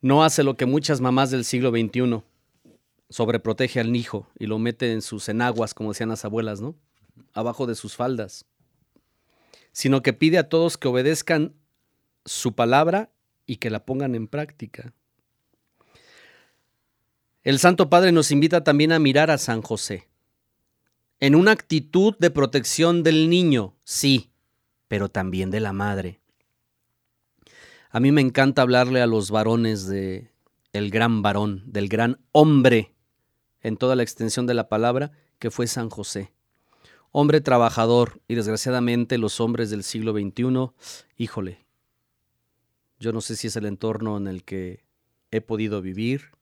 no hace lo que muchas mamás del siglo XXI, sobreprotege al hijo y lo mete en sus enaguas, como decían las abuelas, ¿no? Abajo de sus faldas, sino que pide a todos que obedezcan su palabra y que la pongan en práctica. El Santo Padre nos invita también a mirar a San José, en una actitud de protección del niño, sí, pero también de la madre. A mí me encanta hablarle a los varones de el gran varón, del gran hombre en toda la extensión de la palabra, que fue San José. Hombre trabajador y desgraciadamente los hombres del siglo XXI, híjole, yo no sé si es el entorno en el que he podido vivir,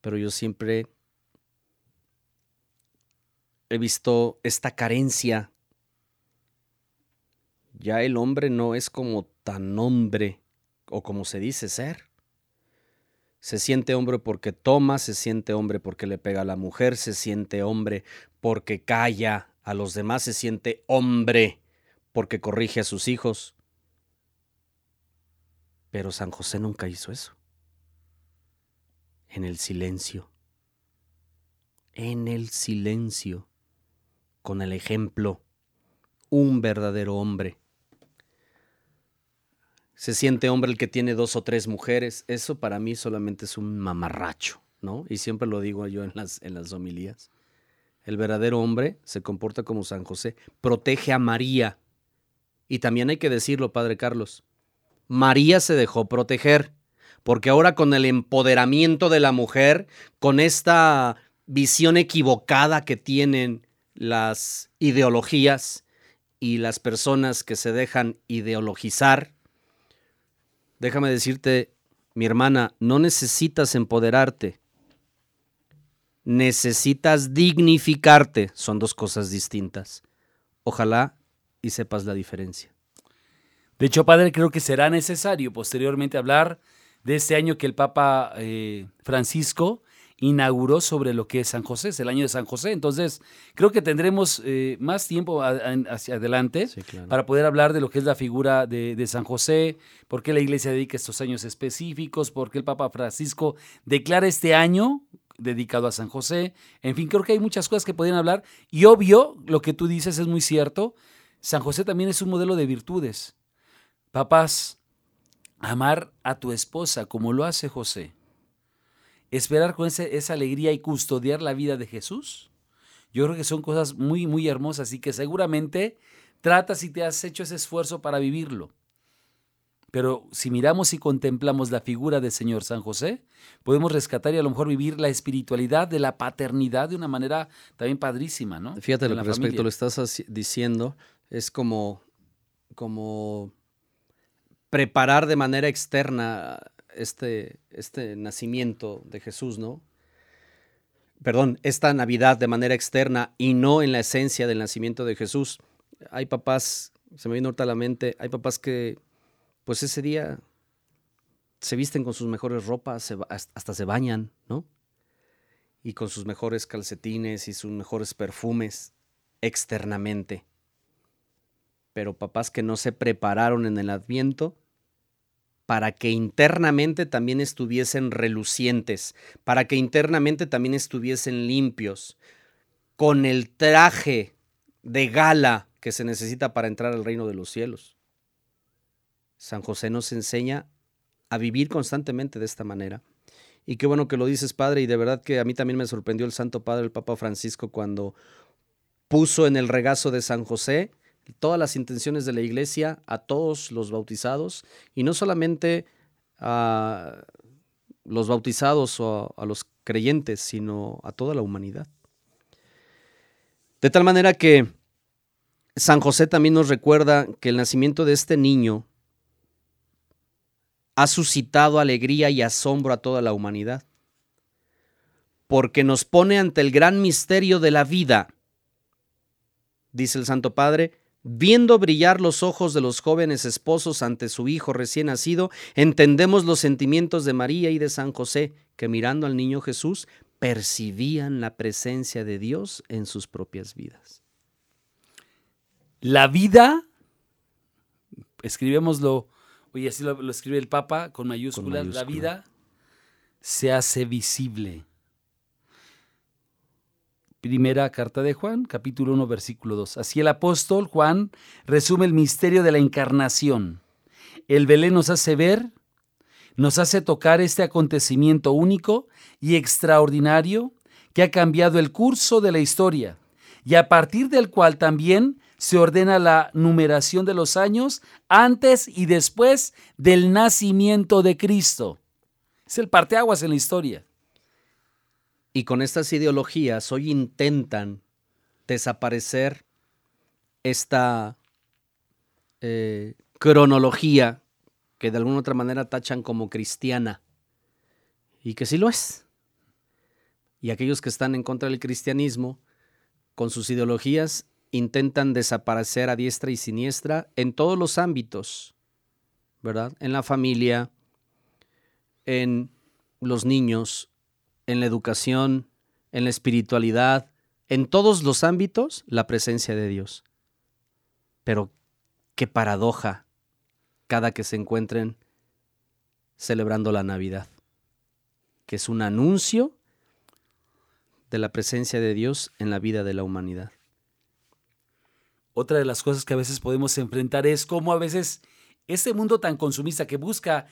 pero yo siempre he visto esta carencia. Ya el hombre no es como tan hombre o como se dice ser. Se siente hombre porque toma, se siente hombre porque le pega a la mujer, se siente hombre porque calla a los demás, se siente hombre porque corrige a sus hijos. Pero San José nunca hizo eso. En el silencio. En el silencio. Con el ejemplo. Un verdadero hombre se siente hombre el que tiene dos o tres mujeres. Eso para mí solamente es un mamarracho, ¿no? Y siempre lo digo yo en las, en las homilías. El verdadero hombre se comporta como San José, protege a María. Y también hay que decirlo, Padre Carlos, María se dejó proteger, porque ahora con el empoderamiento de la mujer, con esta visión equivocada que tienen las ideologías y las personas que se dejan ideologizar, déjame decirte, mi hermana, no necesitas empoderarte. Necesitas dignificarte. Son dos cosas distintas. Ojalá y sepas la diferencia. De hecho, padre, creo que será necesario posteriormente hablar de este año que el Papa eh, Francisco inauguró sobre lo que es San José, es el año de San José. Entonces, creo que tendremos eh, más tiempo hacia adelante para poder hablar de lo que es la figura de, San José, por qué la iglesia dedica estos años específicos, por qué el Papa Francisco declara este año dedicado a San José. En fin, creo que hay muchas cosas que podrían hablar. Y obvio, lo que tú dices es muy cierto. San José también es un modelo de virtudes. Papás, amar a tu esposa como lo hace José esperar con esa alegría y custodiar la vida de Jesús, yo creo que son cosas muy, muy hermosas y que seguramente tratas y te has hecho ese esfuerzo para vivirlo. Pero si miramos y contemplamos la figura del Señor San José, podemos rescatar y a lo mejor vivir la espiritualidad de la paternidad de una manera también padrísima, ¿no? Fíjate, lo que respecto lo estás diciendo, es como, como preparar de manera externa este, este nacimiento de Jesús, ¿no? Perdón, esta Navidad de manera externa y no en la esencia del nacimiento de Jesús. Hay papás, se me viene ahorita a la mente, hay papás que pues ese día se visten con sus mejores ropas, hasta se bañan, ¿no? Y con sus mejores calcetines y sus mejores perfumes externamente. Pero papás que no se prepararon en el adviento para que internamente también estuviesen relucientes, para que internamente también estuviesen limpios, con el traje de gala que se necesita para entrar al reino de los cielos. San José nos enseña a vivir constantemente de esta manera. Y qué bueno que lo dices, Padre, y de verdad que a mí también me sorprendió el Santo Padre, el Papa Francisco, cuando puso en el regazo de San José todas las intenciones de la iglesia a todos los bautizados y no solamente a los bautizados o a, los creyentes, sino a toda la humanidad. De tal manera que San José también nos recuerda que el nacimiento de este niño ha suscitado alegría y asombro a toda la humanidad, porque nos pone ante el gran misterio de la vida, dice el Santo Padre, Viendo brillar los ojos de los jóvenes esposos ante su hijo recién nacido, entendemos los sentimientos de María y de San José, que mirando al niño Jesús percibían la presencia de Dios en sus propias vidas. La vida, escribémoslo, oye, así lo, lo escribe el Papa con mayúsculas, la mayúscula. vida se hace visible. Primera carta de Juan, capítulo 1, versículo 2. Así el apóstol Juan resume el misterio de la encarnación. El Belén nos hace ver, nos hace tocar este acontecimiento único y extraordinario que ha cambiado el curso de la historia y a partir del cual también se ordena la numeración de los años antes y después del nacimiento de Cristo. Es el parteaguas en la historia. Y con estas ideologías hoy intentan desaparecer esta eh, cronología que de alguna otra manera tachan como cristiana y que sí lo es. Y aquellos que están en contra del cristianismo, con sus ideologías, intentan desaparecer a diestra y siniestra en todos los ámbitos, ¿verdad? En la familia, en los niños, en la educación, en la espiritualidad, en todos los ámbitos, la presencia de Dios. Pero qué paradoja cada que se encuentren celebrando la Navidad, que es un anuncio de la presencia de Dios en la vida de la humanidad. Otra de las cosas que a veces podemos enfrentar es cómo a veces este mundo tan consumista que busca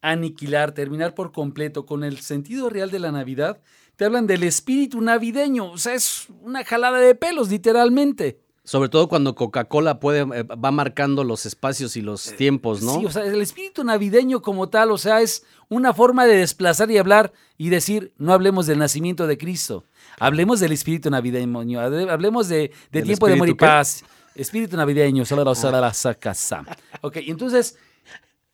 aniquilar, terminar por completo con el sentido real de la Navidad, te hablan del espíritu navideño. O sea, es una jalada de pelos, literalmente. Sobre todo cuando Coca-Cola puede, eh, va marcando los espacios y los tiempos, ¿no? Sí, o sea, el espíritu navideño como tal, o sea, es una forma de desplazar y hablar y decir, no hablemos del nacimiento de Cristo, hablemos del espíritu navideño, hable- hablemos de, de ¿Del tiempo de amor y paz, espíritu navideño, solo la casa. Ok, entonces,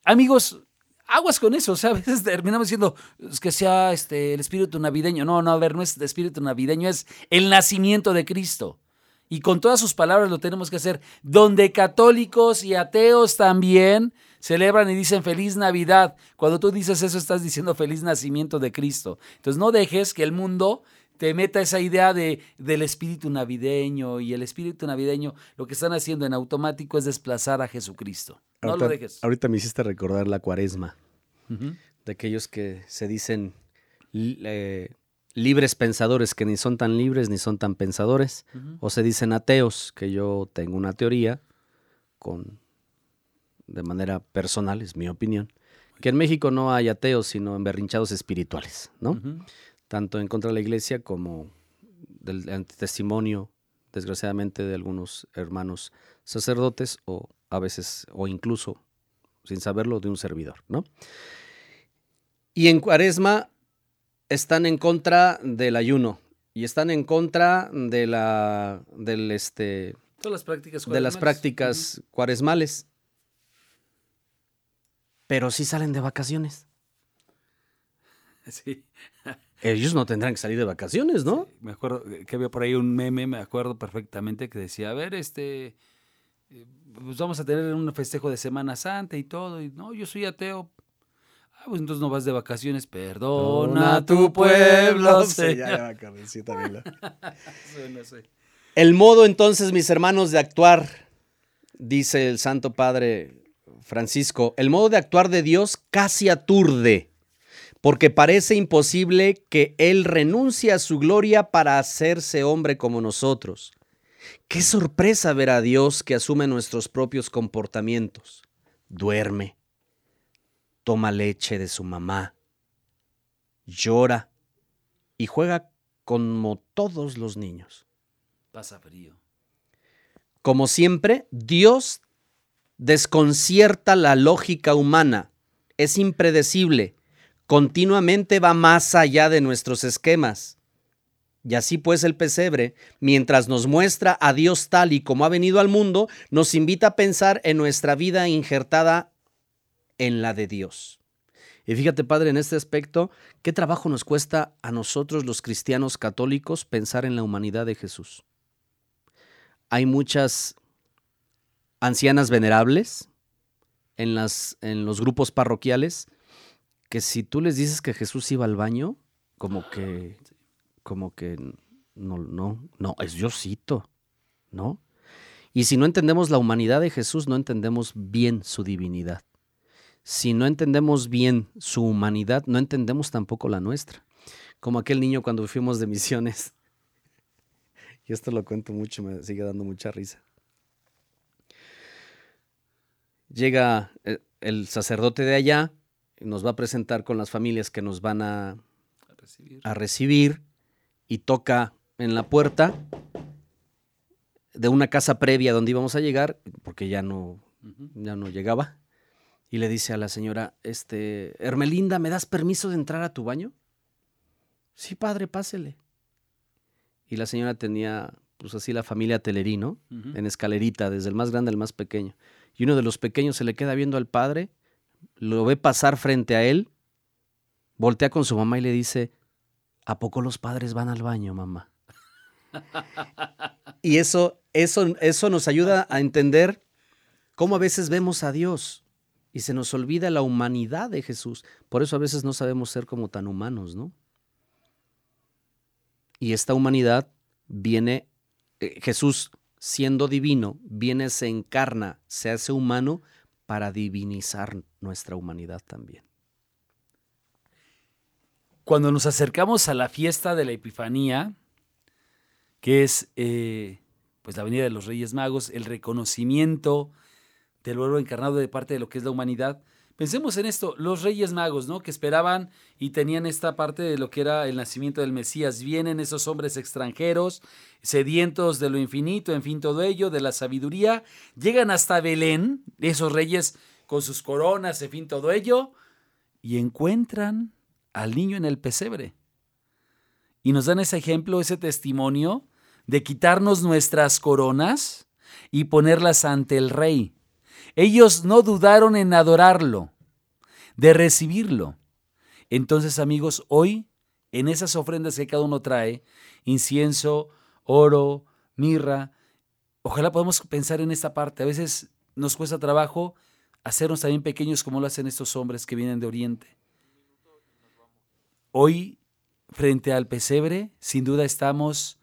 amigos, aguas con eso, o sea, a veces terminamos diciendo "Es que sea este, el espíritu navideño. No, no, a ver, no es espíritu navideño, es el nacimiento de Cristo. Y con todas sus palabras lo tenemos que hacer, donde católicos y ateos también celebran y dicen feliz Navidad. Cuando tú dices eso, estás diciendo feliz nacimiento de Cristo. Entonces no dejes que el mundo te meta esa idea de, del espíritu navideño y el espíritu navideño lo que están haciendo en automático es desplazar a Jesucristo. No ahorita, lo dejes. ahorita me hiciste recordar la cuaresma, de aquellos que se dicen eh, libres pensadores, que ni son tan libres ni son tan pensadores, o se dicen ateos, que yo tengo una teoría con de manera personal, es mi opinión, que en México no hay ateos, sino emberrinchados espirituales, ¿no? Tanto en contra de la iglesia como del testimonio, desgraciadamente, de algunos hermanos sacerdotes o a veces, o incluso, sin saberlo, de un servidor, ¿no? Y en cuaresma están en contra del ayuno y están en contra de la, del, este, Todas las prácticas de las cuaresmales. prácticas cuaresmales. Pero sí salen de vacaciones. Sí. Ellos no tendrán que salir de vacaciones, ¿no? Me acuerdo que había por ahí un meme, me acuerdo perfectamente, que decía, a ver, este, eh, pues vamos a tener un festejo de Semana Santa y todo, y no, yo soy ateo. Ah, pues entonces no vas de vacaciones, perdona a tu pueblo. Señor. No sé. El modo entonces, mis hermanos, de actuar, dice el Santo Padre Francisco, el modo de actuar de Dios casi aturde, porque parece imposible que Él renuncie a su gloria para hacerse hombre como nosotros. Qué sorpresa ver a Dios que asume nuestros propios comportamientos. Duerme, toma leche de su mamá, llora y juega como todos los niños. Pasa frío. Como siempre, Dios desconcierta la lógica humana, es impredecible, continuamente va más allá de nuestros esquemas. Y así pues el pesebre, mientras nos muestra a Dios tal y como ha venido al mundo, nos invita a pensar en nuestra vida injertada en la de Dios. Y fíjate, Padre, en este aspecto, ¿qué trabajo nos cuesta a nosotros los cristianos católicos pensar en la humanidad de Jesús? Hay muchas ancianas venerables en, las, en los grupos parroquiales que si tú les dices que Jesús iba al baño, como que como que no, no, no, es Diosito, ¿no? Y si no entendemos la humanidad de Jesús, no entendemos bien su divinidad. Si no entendemos bien su humanidad, no entendemos tampoco la nuestra. Como aquel niño cuando fuimos de misiones. Y esto lo cuento mucho, me sigue dando mucha risa. Llega eh, el sacerdote de allá, y nos va a presentar con las familias que nos van a, A recibir. a recibir y toca en la puerta de una casa previa donde íbamos a llegar, porque ya no, ya no llegaba, y le dice a la señora, este, Hermelinda, ¿me das permiso de entrar a tu baño? Sí, padre, pásele. Y la señora tenía, pues así la familia Telerino, Ujú. en escalerita, desde el más grande al más pequeño. Y uno de los pequeños se le queda viendo al padre, lo ve pasar frente a él, voltea con su mamá y le dice, ¿a poco los padres van al baño, mamá? y eso, eso, eso nos ayuda a entender cómo a veces vemos a Dios y se nos olvida la humanidad de Jesús. Por eso a veces no sabemos ser como tan humanos, ¿no? Y esta humanidad viene, eh, Jesús siendo divino, viene, se encarna, se hace humano para divinizar nuestra humanidad también. Cuando nos acercamos a la fiesta de la Epifanía, que es eh, pues la venida de los Reyes Magos, el reconocimiento del verbo encarnado de parte de lo que es la humanidad, pensemos en esto, los Reyes Magos, ¿no? Que esperaban y tenían esta parte de lo que era el nacimiento del Mesías. Vienen esos hombres extranjeros, sedientos de lo infinito, en fin, todo ello, de la sabiduría, llegan hasta Belén, esos reyes con sus coronas, en fin, todo ello, y encuentran al niño en el pesebre. Y nos dan ese ejemplo, ese testimonio de quitarnos nuestras coronas y ponerlas ante el rey. Ellos no dudaron en adorarlo, de recibirlo. Entonces, amigos, hoy, en esas ofrendas que cada uno trae, incienso, oro, mirra, ojalá podamos pensar en esta parte. A veces nos cuesta trabajo hacernos también pequeños como lo hacen estos hombres que vienen de Oriente. Hoy, frente al pesebre, sin duda estamos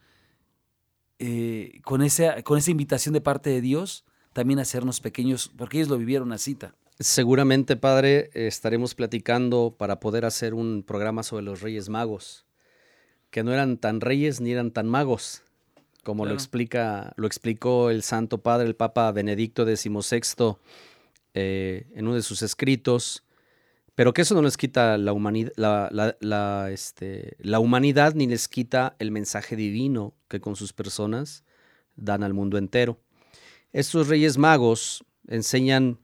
eh, con, esa, con esa invitación de parte de Dios también a hacernos pequeños, porque ellos lo vivieron así. ta. Seguramente, padre, estaremos platicando para poder hacer un programa sobre los Reyes Magos, que no eran tan reyes ni eran tan magos, como lo explica, lo explicó el Santo Padre, el Papa Benedicto XVI, eh, en uno de sus escritos. Pero que eso no les quita la, humanidad, este, la humanidad ni les quita el mensaje divino que con sus personas dan al mundo entero. Estos reyes magos enseñan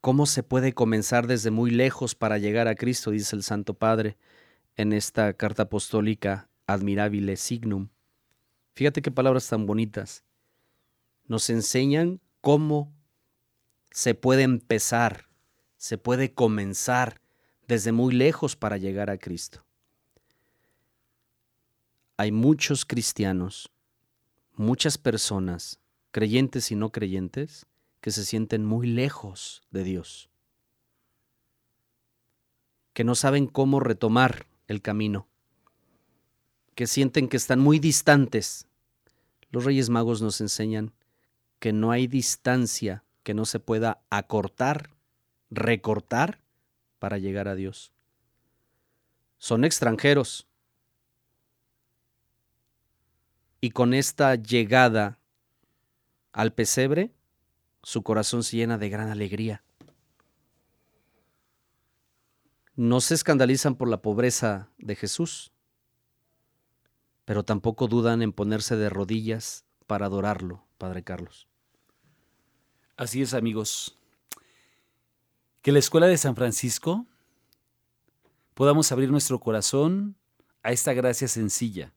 cómo se puede comenzar desde muy lejos para llegar a Cristo, dice el Santo Padre en esta carta apostólica Admirabile Signum. Fíjate qué palabras tan bonitas. Nos enseñan cómo se puede empezar, se puede comenzar desde muy lejos para llegar a Cristo. Hay muchos cristianos, muchas personas, creyentes y no creyentes, que se sienten muy lejos de Dios, que no saben cómo retomar el camino, que sienten que están muy distantes. Los Reyes Magos nos enseñan que no hay distancia que no se pueda acortar, recortar para llegar a Dios. Son extranjeros. Y con esta llegada al pesebre, su corazón se llena de gran alegría. No se escandalizan por la pobreza de Jesús, pero tampoco dudan en ponerse de rodillas para adorarlo, Padre Carlos. Así es, amigos. Que la Escuela de San Francisco podamos abrir nuestro corazón a esta gracia sencilla.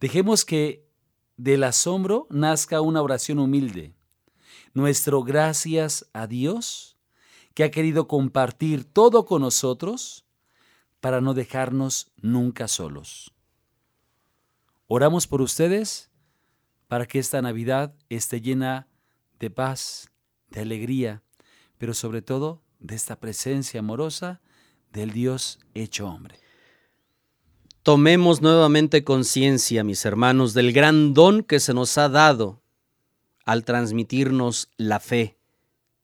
Dejemos que del asombro nazca una oración humilde. Nuestro gracias a Dios que ha querido compartir todo con nosotros para no dejarnos nunca solos. Oramos por ustedes para que esta Navidad esté llena de paz, de alegría, pero sobre todo de esta presencia amorosa del Dios hecho hombre. tomemos nuevamente conciencia, mis hermanos, del gran don que se nos ha dado al transmitirnos la fe,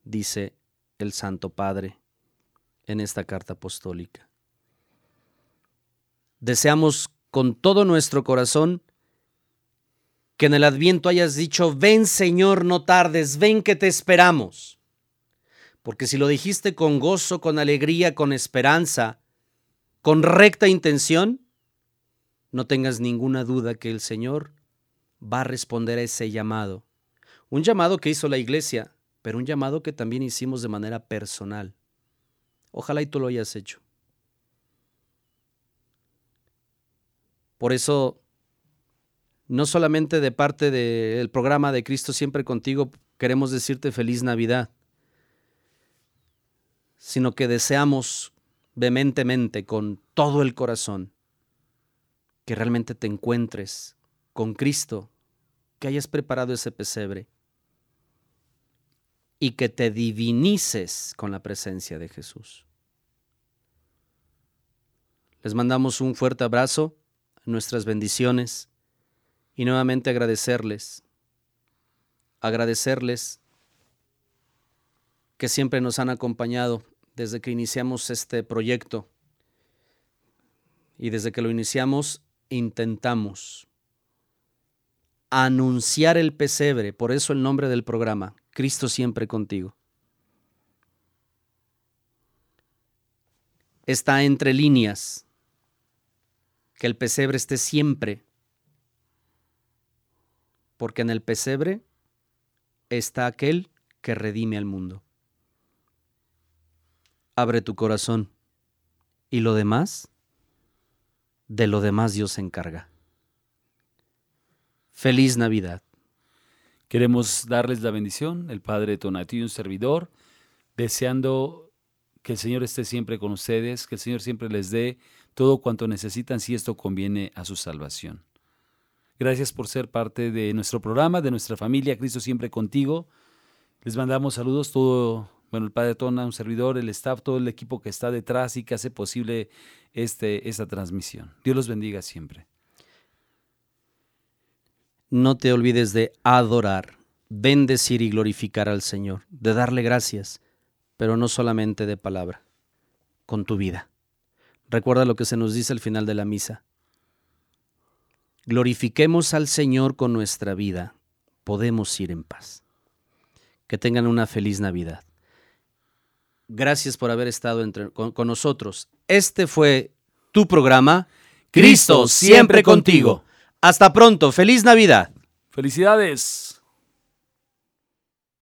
dice el Santo Padre en esta carta apostólica. Deseamos con todo nuestro corazón que en el adviento hayas dicho, ven Señor, no tardes, ven que te esperamos. Porque si lo dijiste con gozo, con alegría, con esperanza, con recta intención, no tengas ninguna duda que el Señor va a responder a ese llamado. Un llamado que hizo la iglesia, pero un llamado que también hicimos de manera personal. Ojalá y tú lo hayas hecho. Por eso no solamente de parte del programa de Cristo siempre contigo queremos decirte feliz Navidad, sino que deseamos vehementemente con todo el corazón que realmente te encuentres con Cristo, que hayas preparado ese pesebre y que te divinices con la presencia de Jesús. Les mandamos un fuerte abrazo, nuestras bendiciones y nuevamente agradecerles, agradecerles que siempre nos han acompañado desde que iniciamos este proyecto. Y desde que lo iniciamos intentamos anunciar el pesebre, por eso el nombre del programa, Cristo siempre contigo. Está entre líneas que el pesebre esté siempre porque en el pesebre está aquel que redime al mundo. Abre tu corazón y lo demás, de lo demás Dios se encarga. Feliz Navidad. Queremos darles la bendición, el Padre Tonatí, un servidor, deseando que el Señor esté siempre con ustedes, que el Señor siempre les dé todo cuanto necesitan si esto conviene a su salvación. Gracias por ser parte de nuestro programa, de nuestra familia, Cristo siempre contigo. Les mandamos saludos, todo, bueno, el Padre Tona, un servidor, el staff, todo el equipo que está detrás y que hace posible este, esta transmisión. Dios los bendiga siempre. No te olvides de adorar, bendecir y glorificar al Señor, de darle gracias, pero no solamente de palabra, con tu vida. Recuerda lo que se nos dice al final de la misa glorifiquemos al Señor con nuestra vida, podemos ir en paz. Que tengan una feliz Navidad. Gracias por haber estado con, con nosotros. Este fue tu programa, Cristo siempre contigo. Hasta pronto, feliz Navidad. Felicidades.